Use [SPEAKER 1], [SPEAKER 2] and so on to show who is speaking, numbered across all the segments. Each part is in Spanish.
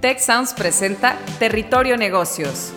[SPEAKER 1] Tech Sounds presenta Territorio Negocios.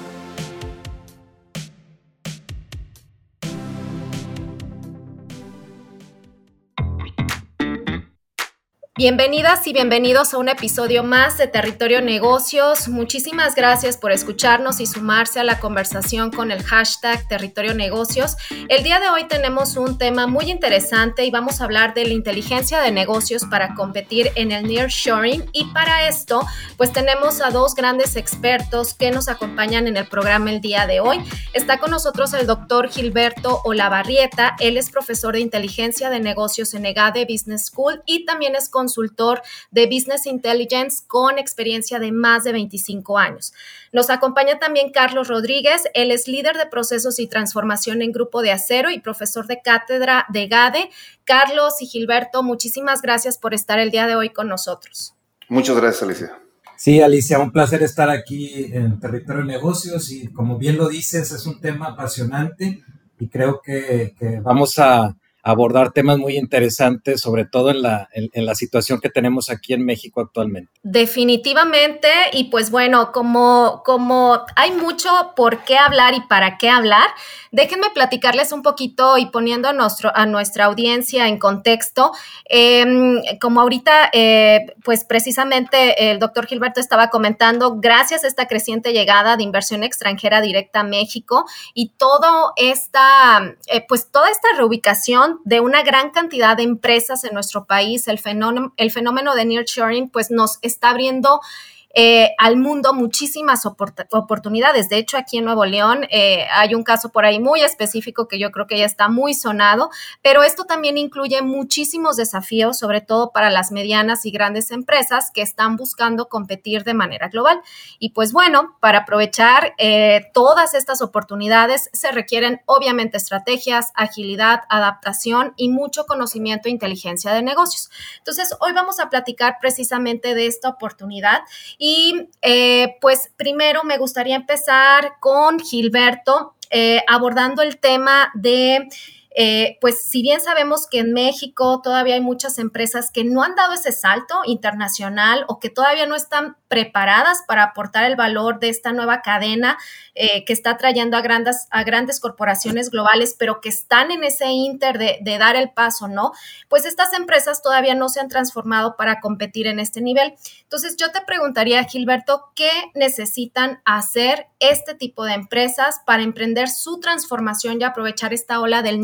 [SPEAKER 2] Bienvenidas y bienvenidos a un episodio más de Territorio Negocios. Muchísimas gracias por escucharnos y sumarse a la conversación con el hashtag Territorio Negocios. El día de hoy tenemos un tema muy interesante y vamos a hablar de la inteligencia de negocios para competir en el nearshoring y para esto pues tenemos a dos grandes expertos que nos acompañan en el programa el día de hoy. Está con nosotros el doctor Gilberto Olavarrieta, él es profesor de inteligencia de negocios en EGADE Business School y también es con consultor de Business Intelligence con experiencia de más de 25 años. Nos acompaña también Carlos Rodríguez, él es líder de procesos y transformación en Grupo de Acero y profesor de cátedra de GADE. Carlos y Gilberto, muchísimas gracias por estar el día de hoy con nosotros.
[SPEAKER 3] Muchas gracias, Alicia.
[SPEAKER 4] Sí, Alicia, un placer estar aquí en Territorio de Negocios y como bien lo dices, es un tema apasionante y creo que, que vamos a, abordar temas muy interesantes, sobre todo en la, en, la situación que tenemos aquí en México actualmente.
[SPEAKER 2] Definitivamente, y pues bueno, como, como hay mucho por qué hablar y para qué hablar, déjenme platicarles un poquito y poniendo a, nuestro, a nuestra audiencia en contexto. Em, como ahorita, eh, pues precisamente el doctor Gilberto estaba comentando, gracias a esta creciente llegada de inversión extranjera directa a México y todo esta, eh, pues toda esta reubicación de una gran cantidad de empresas en nuestro país, el fenómeno, el fenómeno de nearshoring, pues nos está abriendo eh, al mundo muchísimas oportunidades. De hecho, aquí en Nuevo León eh, hay un caso por ahí muy específico que yo creo que ya está muy sonado, pero esto también incluye muchísimos desafíos, sobre todo para las medianas y grandes empresas que están buscando competir de manera global. Y pues bueno, para aprovechar eh, todas estas oportunidades se requieren obviamente estrategias, agilidad, adaptación y mucho conocimiento e inteligencia de negocios. Entonces, hoy vamos a platicar precisamente de esta oportunidad y eh, pues primero me gustaría empezar con Gilberto eh, abordando el tema de eh, pues si bien sabemos que en México todavía hay muchas empresas que no han dado ese salto internacional o que todavía no están preparadas para aportar el valor de esta nueva cadena eh, que está trayendo a grandes, a grandes corporaciones globales, pero que están en ese inter de, dar el paso, ¿no? Pues estas empresas todavía no se han transformado para competir en este nivel. Entonces yo te preguntaría, Gilberto, ¿qué necesitan hacer este tipo de empresas para emprender su transformación y aprovechar esta ola del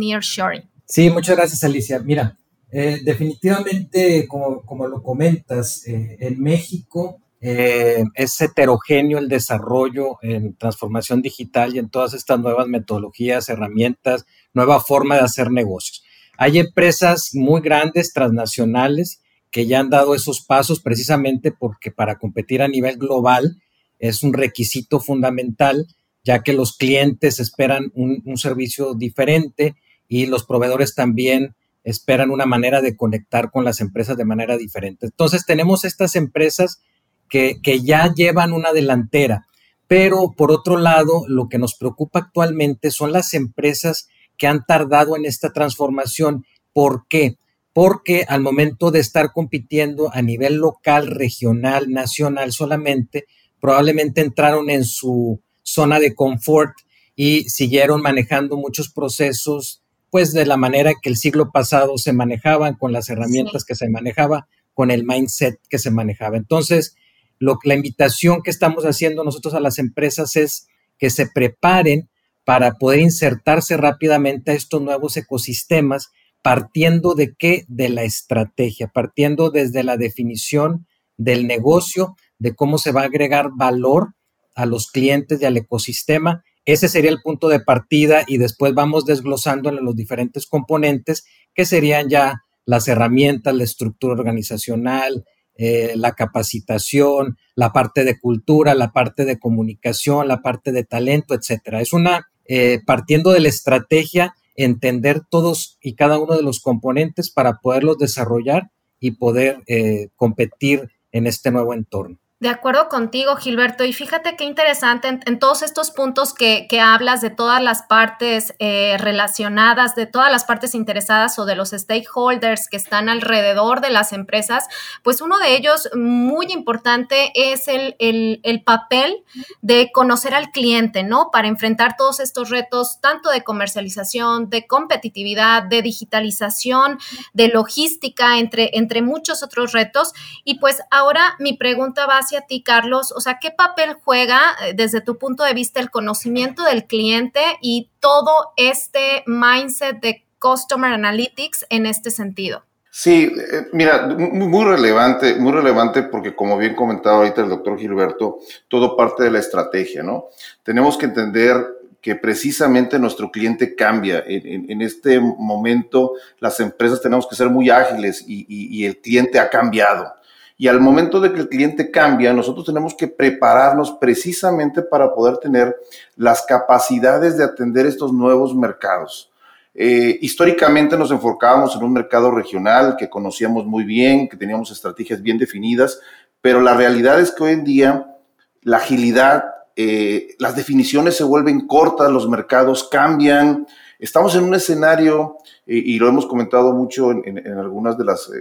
[SPEAKER 4] Sí, muchas gracias, Alicia. Mira, eh, definitivamente, como, lo comentas, eh, en México eh, es heterogéneo el desarrollo en transformación digital y en todas estas nuevas metodologías, herramientas, nueva forma de hacer negocios. Hay empresas muy grandes, transnacionales, que ya han dado esos pasos precisamente porque para competir a nivel global es un requisito fundamental, ya que los clientes esperan un servicio diferente, y los proveedores también esperan una manera de conectar con las empresas de manera diferente. Entonces tenemos estas empresas que, ya llevan una delantera, pero por otro lado, lo que nos preocupa actualmente son las empresas que han tardado en esta transformación. ¿Por qué? Porque al momento de estar compitiendo a nivel local, regional, nacional solamente, probablemente entraron en su zona de confort y siguieron manejando muchos procesos pues de la manera que el siglo pasado se manejaban, con las herramientas que se manejaba, con el mindset que se manejaba. Entonces, lo, la invitación que estamos haciendo nosotros a las empresas es que se preparen para poder insertarse rápidamente a estos nuevos ecosistemas, partiendo de qué? De la estrategia, partiendo desde la definición del negocio, de cómo se va a agregar valor a los clientes y al ecosistema ese sería el punto de partida y después vamos desglosando en los diferentes componentes que serían ya las herramientas, la estructura organizacional, eh, la capacitación, la parte de cultura, la parte de comunicación, la parte de talento, etcétera. Es una, eh, partiendo de la estrategia, entender todos y cada uno de los componentes para poderlos desarrollar y poder eh, competir en este nuevo entorno.
[SPEAKER 2] De acuerdo contigo, Gilberto. Y fíjate qué interesante en, todos estos puntos que, hablas de todas las partes eh, relacionadas, de todas las partes interesadas o de los stakeholders que están alrededor de las empresas, pues uno de ellos muy importante es el, el papel de conocer al cliente, ¿no? Para enfrentar todos estos retos, tanto de comercialización, de competitividad, de digitalización, de logística, entre, entre muchos otros retos. Y pues ahora mi pregunta va ti, Carlos, o sea, ¿qué papel juega eh, desde tu punto de vista el conocimiento del cliente y todo este mindset de Customer Analytics en este sentido?
[SPEAKER 3] Sí, eh, mira, muy relevante, muy relevante porque como bien comentaba ahorita el doctor Gilberto, todo parte de la estrategia, ¿no? Tenemos que entender que precisamente nuestro cliente cambia. En, este momento las empresas tenemos que ser muy ágiles y el cliente ha cambiado. Y al momento de que el cliente cambia, nosotros tenemos que prepararnos precisamente para poder tener las capacidades de atender estos nuevos mercados. Eh, históricamente nos enfocábamos en un mercado regional que conocíamos muy bien, que teníamos estrategias bien definidas, pero la realidad es que hoy en día la agilidad, eh, las definiciones se vuelven cortas, los mercados cambian. Estamos en un escenario, y lo hemos comentado mucho en, algunas de las...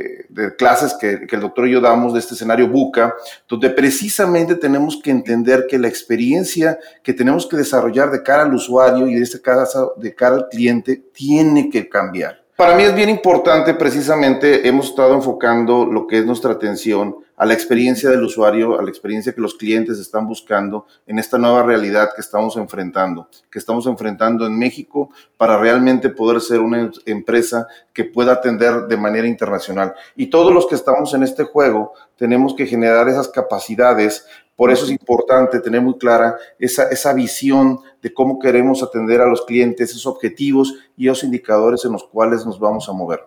[SPEAKER 3] Eh, de clases que, el doctor y yo damos de este escenario buca, donde precisamente tenemos que entender que la experiencia que tenemos que desarrollar de cara al usuario y de este caso de cara al cliente tiene que cambiar. Para mí es bien importante, precisamente hemos estado enfocando lo que es nuestra atención a la experiencia del usuario, a la experiencia que los clientes están buscando en esta nueva realidad que estamos enfrentando, que estamos enfrentando en México para realmente poder ser una empresa que pueda atender de manera internacional. Y todos los que estamos en este juego tenemos que generar esas capacidades por eso es importante tener muy clara esa, esa visión de cómo queremos atender a los clientes, esos objetivos y esos indicadores en los cuales nos vamos a mover.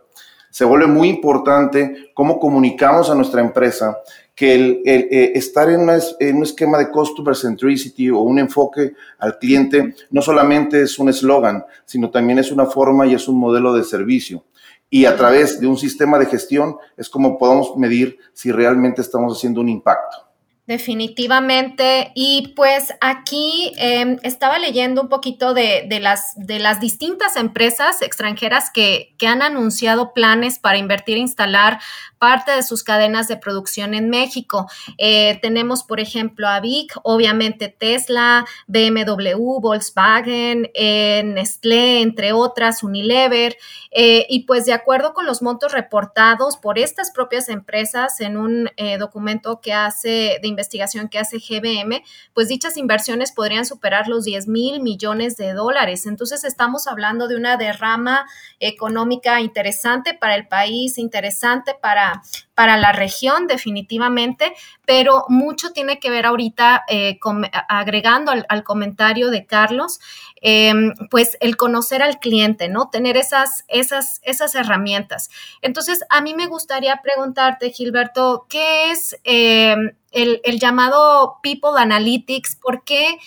[SPEAKER 3] Se vuelve muy importante cómo comunicamos a nuestra empresa que el, eh, estar en, en, un esquema de customer centricity o un enfoque al cliente no solamente es un eslogan, sino también es una forma y es un modelo de servicio. Y a través de un sistema de gestión es como podemos medir si realmente estamos haciendo un impacto.
[SPEAKER 2] Definitivamente. Y pues aquí em, estaba leyendo un poquito de, las, de las distintas empresas extranjeras que, que, han anunciado planes para invertir e instalar parte de sus cadenas de producción en México. Eh, tenemos, por ejemplo, a Vic, obviamente Tesla, BMW, Volkswagen, eh, Nestlé, entre otras, Unilever. Eh, y pues de acuerdo con los montos reportados por estas propias empresas en un documento que hace de investigación que hace GBM, pues dichas inversiones podrían superar los 10 mil millones de dólares. Entonces estamos hablando de una derrama económica interesante para el país, interesante para para, la región definitivamente, pero mucho tiene que ver ahorita, eh, agregando al, comentario de Carlos, em, pues el conocer al cliente, ¿no? Tener esas, esas, esas herramientas. Entonces, a mí me gustaría preguntarte, Gilberto, ¿qué es em, el, el llamado People Analytics? ¿Por qué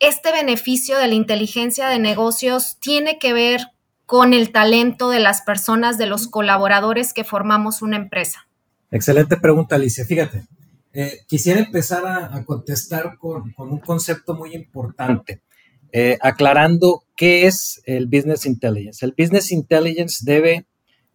[SPEAKER 2] este beneficio de la inteligencia de negocios tiene que ver con el talento de las personas, de los colaboradores que formamos una empresa?
[SPEAKER 4] Excelente pregunta, Alicia. Fíjate, eh, quisiera empezar a, contestar con, un concepto muy importante, eh, aclarando qué es el Business Intelligence. El Business Intelligence debe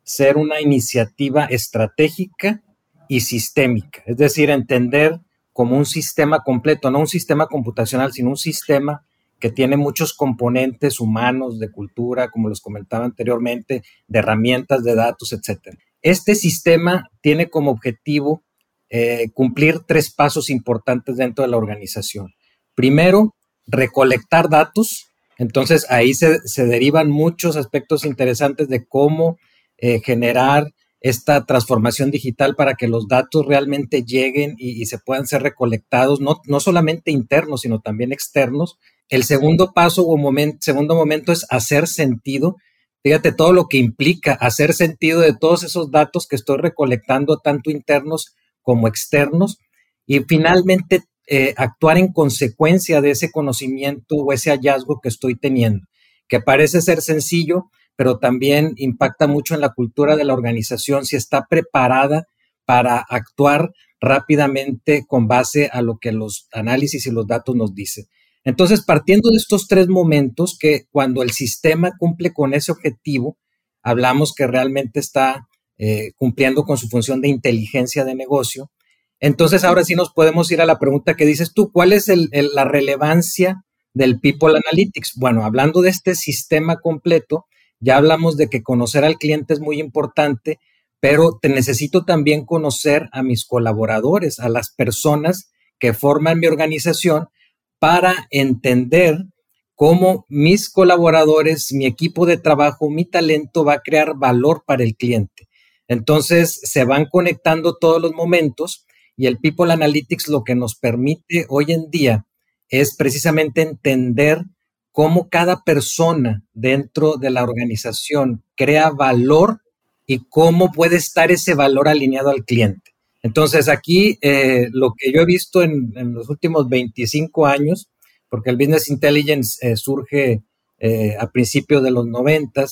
[SPEAKER 4] ser una iniciativa estratégica y sistémica, es decir, entender como un sistema completo, no un sistema computacional, sino un sistema que tiene muchos componentes humanos, de cultura, como les comentaba anteriormente, de herramientas, de datos, etc. Este sistema tiene como objetivo eh, cumplir tres pasos importantes dentro de la organización. Primero, recolectar datos. Entonces ahí se, derivan muchos aspectos interesantes de cómo eh, generar esta transformación digital para que los datos realmente lleguen y, se puedan ser recolectados, no, no, solamente internos, sino también externos, el segundo paso o segundo momento es hacer sentido. Fíjate todo lo que implica hacer sentido de todos esos datos que estoy recolectando, tanto internos como externos. Y finalmente, eh, actuar en consecuencia de ese conocimiento o ese hallazgo que estoy teniendo, que parece ser sencillo, pero también impacta mucho en la cultura de la organización si está preparada para actuar rápidamente con base a lo que los análisis y los datos nos dicen. Entonces, partiendo de estos tres momentos, que cuando el sistema cumple con ese objetivo, hablamos que realmente está eh, cumpliendo con su función de inteligencia de negocio. Entonces, ahora sí nos podemos ir a la pregunta que dices tú, ¿cuál es la relevancia del People Analytics? Bueno, hablando de este sistema completo, ya hablamos de que conocer al cliente es muy importante, pero te necesito también conocer a mis colaboradores, a las personas que forman mi organización para entender cómo mis colaboradores, mi equipo de trabajo, mi talento va a crear valor para el cliente. Entonces se van conectando todos los momentos y el People Analytics lo que nos permite hoy en día es precisamente entender cómo cada persona dentro de la organización crea valor y cómo puede estar ese valor alineado al cliente. Entonces aquí eh, lo que yo he visto en, los últimos 25 años, porque el Business Intelligence eh, surge eh, a principios de los 90,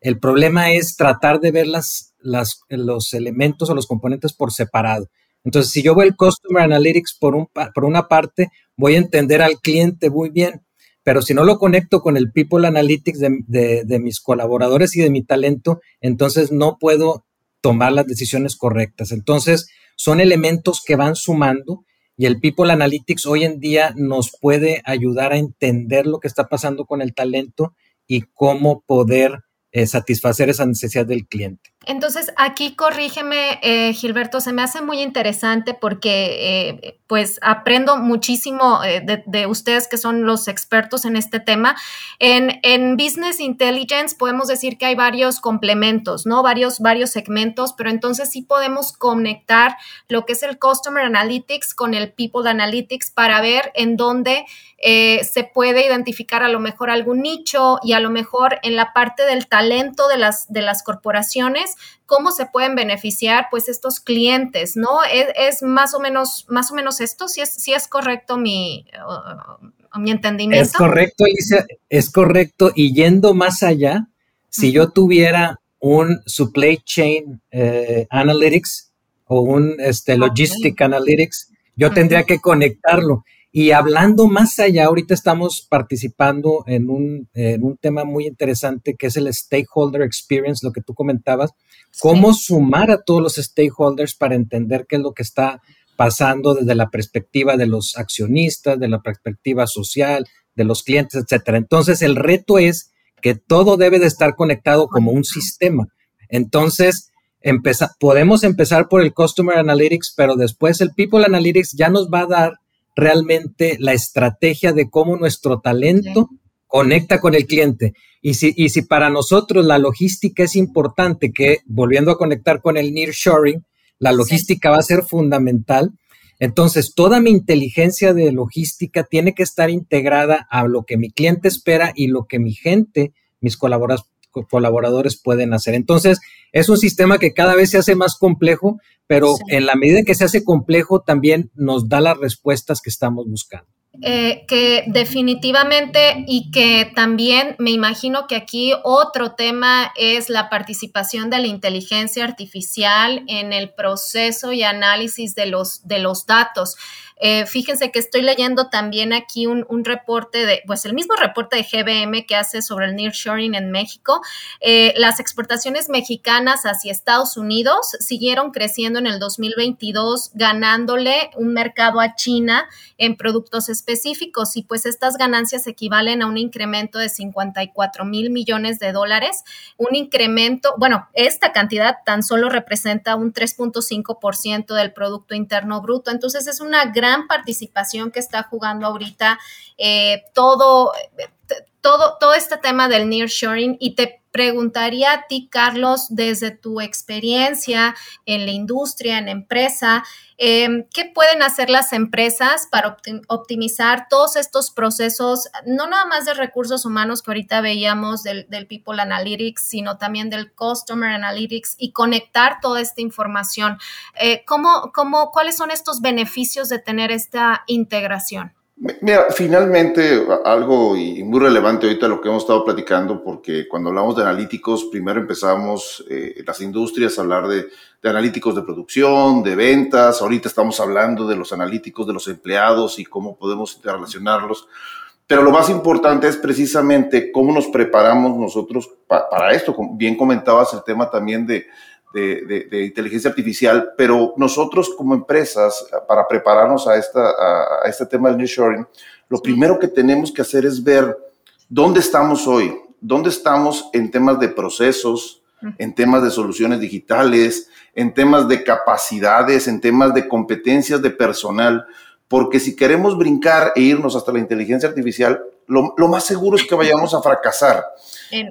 [SPEAKER 4] el problema es tratar de ver las, los elementos o los componentes por separado. Entonces, si yo veo el Customer Analytics por, un, por una parte, voy a entender al cliente muy bien, pero si no lo conecto con el People Analytics de, mis colaboradores y de mi talento, entonces no puedo tomar las decisiones correctas. Entonces, son elementos que van sumando y el People Analytics hoy en día nos puede ayudar a entender lo que está pasando con el talento y cómo poder eh, satisfacer esa necesidad del cliente.
[SPEAKER 2] Entonces, aquí corrígeme, eh, Gilberto, se me hace muy interesante porque eh, pues aprendo muchísimo de, ustedes que son los expertos en este tema. En, en, Business Intelligence podemos decir que hay varios complementos, ¿no? Varios, varios segmentos, pero entonces sí podemos conectar lo que es el Customer Analytics con el People Analytics para ver en dónde se puede identificar a lo mejor algún nicho y a lo mejor en la parte del talento de las, de las corporaciones, cómo se pueden beneficiar pues estos clientes, ¿no? Es, más o menos, más o menos esto, si es, si es correcto mi, mi entendimiento.
[SPEAKER 4] Es correcto, Alicia, es correcto. Y yendo más allá, si yo tuviera un supply chain eh, analytics o un este, logistic analytics, yo tendría que conectarlo. Y hablando más allá, ahorita estamos participando en un, en un tema muy interesante que es el stakeholder experience, lo que tú comentabas, cómo sumar a todos los stakeholders para entender qué es lo que está pasando desde la perspectiva de los accionistas, de la perspectiva social, de los clientes, etcétera. Entonces, el reto es que todo debe de estar conectado como un sistema. Entonces, podemos empezar por el Customer Analytics, pero después el People Analytics ya nos va a dar realmente la estrategia de cómo nuestro talento conecta con el cliente. Y si, y si para nosotros la logística es importante, que volviendo a conectar con el nearshoring, la logística va a ser fundamental. Entonces, toda mi inteligencia de logística tiene que estar integrada a lo que mi cliente espera y lo que mi gente, mis colaboradores, colaboradores pueden hacer. Entonces, es un sistema que cada vez se hace más complejo, pero en la medida en que se hace complejo, también nos da las respuestas que estamos buscando.
[SPEAKER 2] Eh, que definitivamente y que también me imagino que aquí otro tema es la participación de la inteligencia artificial en el proceso y análisis de los, de los datos. Eh, fíjense que estoy leyendo también aquí un, reporte de, pues el mismo reporte de GBM que hace sobre el nearshoring en México. Eh, las exportaciones mexicanas hacia Estados Unidos siguieron creciendo en el 2022, ganándole un mercado a China en productos específicos y pues estas ganancias equivalen a un incremento de 54 mil millones de dólares, un incremento, bueno, esta cantidad tan solo representa un 3.5% del Producto Interno Bruto, entonces es una gran participación que está jugando ahorita eh, todo, todo, todo este tema del nearshoring y te preguntaría a ti, Carlos, desde tu experiencia en la industria, en empresa, em, ¿qué pueden hacer las empresas para optimizar todos estos procesos, no nada más de recursos humanos que ahorita veíamos del, People Analytics, sino también del Customer Analytics y conectar toda esta información? Eh, ¿cómo, cómo, ¿Cuáles son estos beneficios de tener esta integración?
[SPEAKER 3] Mira, finalmente algo y muy relevante ahorita lo que hemos estado platicando, porque cuando hablamos de analíticos, primero empezamos eh, las industrias a hablar de, de, analíticos de producción, de ventas, ahorita estamos hablando de los analíticos de los empleados y cómo podemos interrelacionarlos. Pero lo más importante es precisamente cómo nos preparamos nosotros para esto. Bien comentabas el tema también de, de, inteligencia artificial, pero nosotros como empresas, para prepararnos a, esta, a, este tema del nearshoring, lo primero que tenemos que hacer es ver dónde estamos hoy, dónde estamos en temas de procesos, en temas de soluciones digitales, en temas de capacidades, en temas de competencias de personal, porque si queremos brincar e irnos hasta la inteligencia artificial, lo, lo más seguro es que vayamos a fracasar.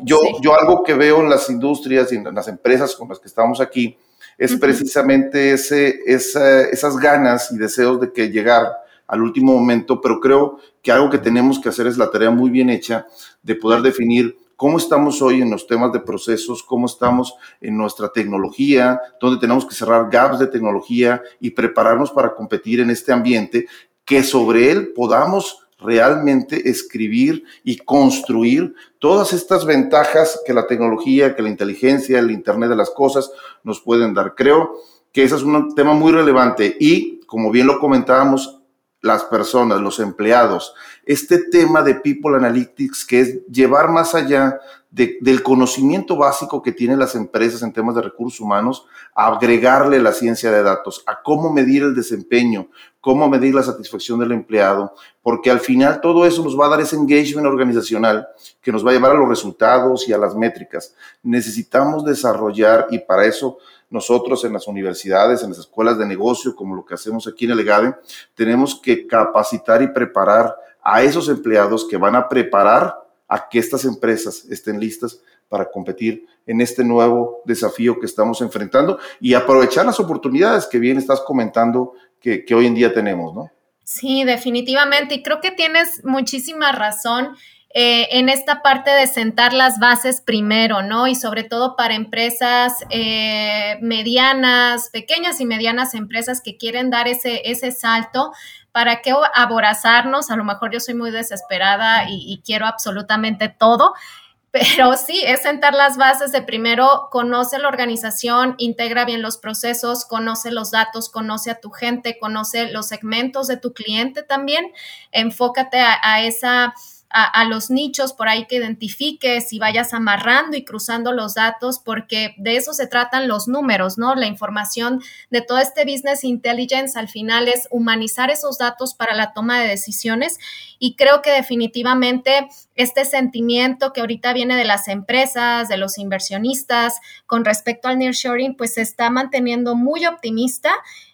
[SPEAKER 3] Yo, yo algo que veo en las industrias y en las empresas con las que estamos aquí es precisamente ese, esas ganas y deseos de que llegar al último momento, pero creo que algo que tenemos que hacer es la tarea muy bien hecha de poder definir cómo estamos hoy en los temas de procesos, cómo estamos en nuestra tecnología, dónde tenemos que cerrar gaps de tecnología y prepararnos para competir en este ambiente, que sobre él podamos realmente escribir y construir todas estas ventajas que la tecnología, que la inteligencia, el Internet de las Cosas nos pueden dar. Creo que ese es un tema muy relevante y, como bien lo comentábamos, las personas, los empleados, este tema de People Analytics, que es llevar más allá del conocimiento básico que tienen las empresas en temas de recursos humanos, a agregarle la ciencia de datos, a cómo medir el desempeño, cómo medir la satisfacción del empleado, porque al final todo eso nos va a dar ese engagement organizacional que nos va a llevar a los resultados y a las métricas. Necesitamos desarrollar y para eso nosotros en las universidades, en las escuelas de negocio, como lo que hacemos aquí en el EGADE, tenemos que capacitar y preparar a esos empleados que van a preparar a que estas empresas estén listas para competir en este nuevo desafío que estamos enfrentando y aprovechar las oportunidades que bien estás comentando que, hoy en día tenemos, ¿no?
[SPEAKER 2] Sí, definitivamente. Y creo que tienes muchísima razón. Eh, en esta parte de sentar las bases primero, ¿no? Y sobre todo para empresas eh, medianas, pequeñas y medianas empresas que quieren dar ese, ese salto, ¿para qué aborazarnos? A lo mejor yo soy muy desesperada y, quiero absolutamente todo. Pero sí, es sentar las bases de primero, conoce la organización, integra bien los procesos, conoce los datos, conoce a tu gente, conoce los segmentos de tu cliente también, enfócate a esa a, los nichos por ahí que identifiques y vayas amarrando y cruzando los datos, porque de eso se tratan los números, ¿no? La información de todo este business intelligence al final es humanizar esos datos para la toma de decisiones y creo que definitivamente este sentimiento que ahorita viene de las empresas, de los inversionistas con respecto al nearshoring, pues se está manteniendo muy optimista.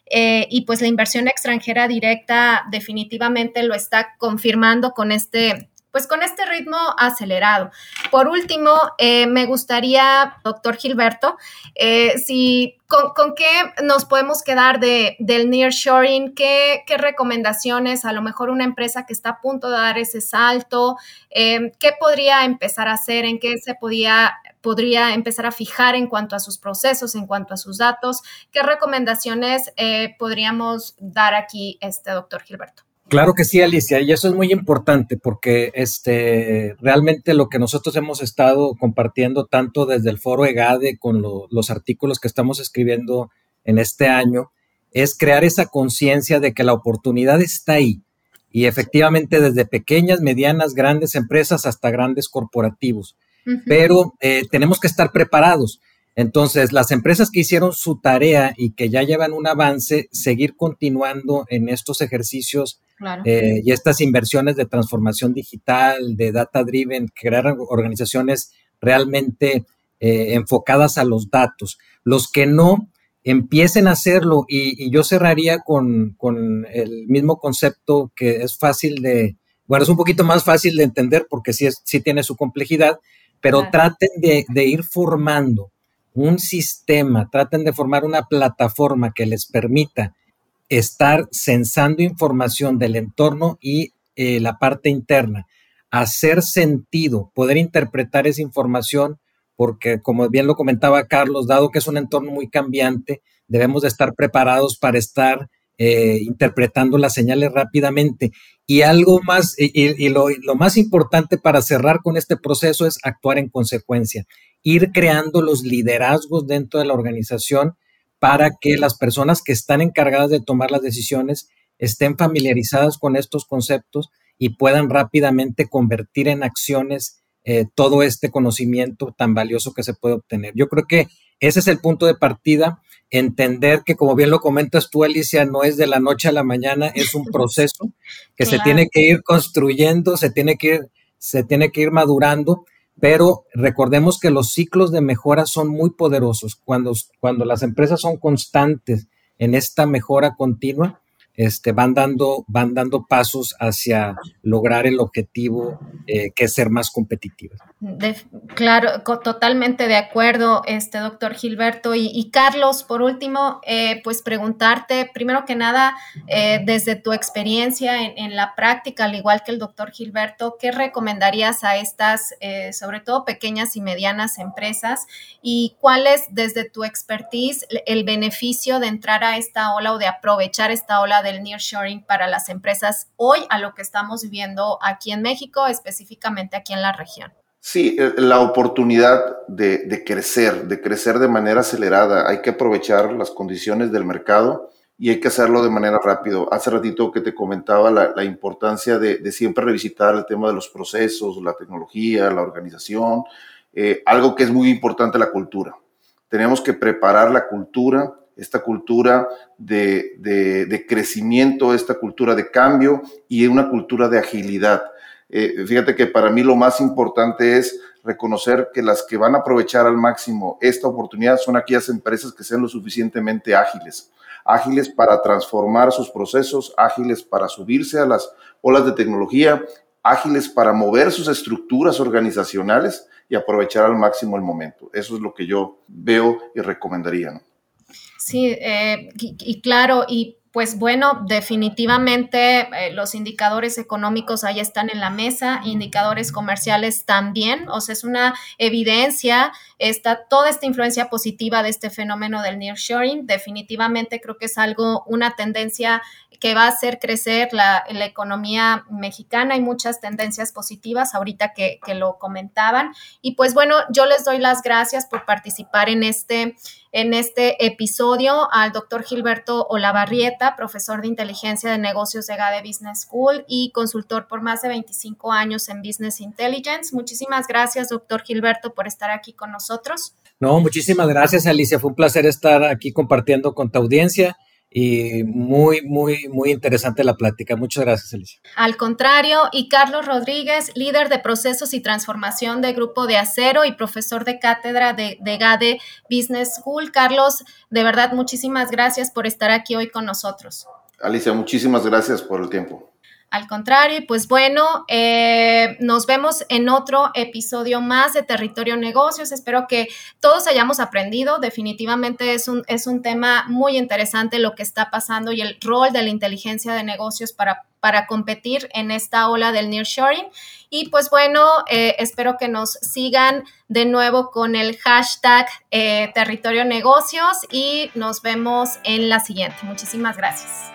[SPEAKER 2] Eh, y pues la inversión extranjera directa definitivamente lo está confirmando con este pues con este ritmo acelerado. Por último, eh, me gustaría, doctor Gilberto, eh, si con, qué nos podemos quedar de, del nearshoring, ¿Qué, qué recomendaciones, a lo mejor una empresa que está a punto de dar ese salto, eh, qué podría empezar a hacer, en qué se podría empezar a fijar en cuanto a sus procesos, en cuanto a sus datos. ¿Qué recomendaciones podríamos dar aquí, este doctor Gilberto?
[SPEAKER 4] Claro que sí, Alicia, y eso es muy importante porque este, realmente lo que nosotros hemos estado compartiendo tanto desde el foro EGADE con los artículos que estamos escribiendo en este año es crear esa conciencia de que la oportunidad está ahí y efectivamente desde pequeñas, medianas, grandes empresas hasta grandes corporativos. Pero eh, tenemos que estar preparados. Entonces, las empresas que hicieron su tarea y que ya llevan un avance, seguir continuando en estos ejercicios eh, y estas inversiones de transformación digital, de data driven, crear organizaciones realmente eh, enfocadas a los datos. Los que no empiecen a hacerlo. Y, yo cerraría con, el mismo concepto que es fácil de, bueno, es un poquito más fácil de entender porque sí, es, sí tiene su complejidad, pero traten de, de ir formando un sistema, traten de formar una plataforma que les permita estar censando información del entorno y eh, la parte interna, hacer sentido, poder interpretar esa información, porque como bien lo comentaba Carlos, dado que es un entorno muy cambiante, debemos de estar preparados para estar eh, interpretando las señales rápidamente. Y algo más, y, lo, más importante para cerrar con este proceso es actuar en consecuencia, ir creando los liderazgos dentro de la organización para que las personas que están encargadas de tomar las decisiones estén familiarizadas con estos conceptos y puedan rápidamente convertir en acciones eh, todo este conocimiento tan valioso que se puede obtener. Yo creo que ese es el punto de partida, entender que como bien lo comentas tú, Alicia, no es de la noche a la mañana, es un proceso que se tiene que ir construyendo, se tiene que ir, se tiene que ir madurando, pero recordemos que los ciclos de mejora son muy poderosos. Cuando, cuando las empresas son constantes en esta mejora continua, este, van, dando, van dando pasos hacia lograr el objetivo eh, que es ser más competitivas.
[SPEAKER 2] claro, totalmente de acuerdo, este doctor Gilberto. Y, Carlos, por último, eh, pues preguntarte, primero que nada, eh, desde tu experiencia en, la práctica, al igual que el doctor Gilberto, ¿qué recomendarías a estas, sobre todo pequeñas y medianas empresas? ¿Y cuál es, desde tu expertise, el beneficio de entrar a esta ola o de aprovechar esta ola del nearshoring para las empresas hoy a lo que estamos viviendo aquí en México, específicamente aquí en la región?
[SPEAKER 3] Sí, eh, la oportunidad de, crecer, de crecer de manera acelerada. Hay que aprovechar las condiciones del mercado y hay que hacerlo de manera rápido. Hace ratito que te comentaba la, importancia de, siempre revisitar el tema de los procesos, la tecnología, la organización, eh, algo que es muy importante, la cultura. Tenemos que preparar la cultura esta cultura de, crecimiento, esta cultura de cambio y una cultura de agilidad. Eh, fíjate que para mí lo más importante es reconocer que las que van a aprovechar al máximo esta oportunidad son aquellas empresas que sean lo suficientemente ágiles, ágiles para transformar sus procesos, ágiles para subirse a las olas de tecnología, ágiles para mover sus estructuras organizacionales y aprovechar al máximo el momento. Eso es lo que yo veo y recomendaría.
[SPEAKER 2] Sí, eh, y, claro, y pues bueno, definitivamente eh, los indicadores económicos ahí están en la mesa, indicadores comerciales también, o sea, es una evidencia, está toda esta influencia positiva de este fenómeno del nearshoring, definitivamente creo que es algo, una tendencia que va a hacer crecer la, economía mexicana. Hay muchas tendencias positivas ahorita que, lo comentaban. Y pues bueno, yo les doy las gracias por participar en este, en este episodio al doctor Gilberto Olavarrieta, profesor de inteligencia de negocios de GADE Business School y consultor por más de 25 años en Business Intelligence. Muchísimas gracias, doctor Gilberto, por estar aquí con nosotros.
[SPEAKER 4] No, muchísimas gracias, Alicia. Fue un placer estar aquí compartiendo con tu audiencia y muy, muy, muy interesante la plática. Muchas gracias, Alicia.
[SPEAKER 2] Al contrario, y Carlos Rodríguez, líder de procesos y transformación de Grupo de Acero y profesor de cátedra de, de GADE Business School. Carlos, de verdad, muchísimas gracias por estar aquí hoy con nosotros.
[SPEAKER 3] Alicia, muchísimas gracias por el tiempo.
[SPEAKER 2] Al contrario, pues bueno, eh, nos vemos en otro episodio más de Territorio Negocios. Espero que todos hayamos aprendido. Definitivamente es un, es un tema muy interesante lo que está pasando y el rol de la inteligencia de negocios para, para competir en esta ola del nearshoring. Y pues bueno, eh, espero que nos sigan de nuevo con el hashtag eh, Territorio Negocios y nos vemos en la siguiente. Muchísimas gracias.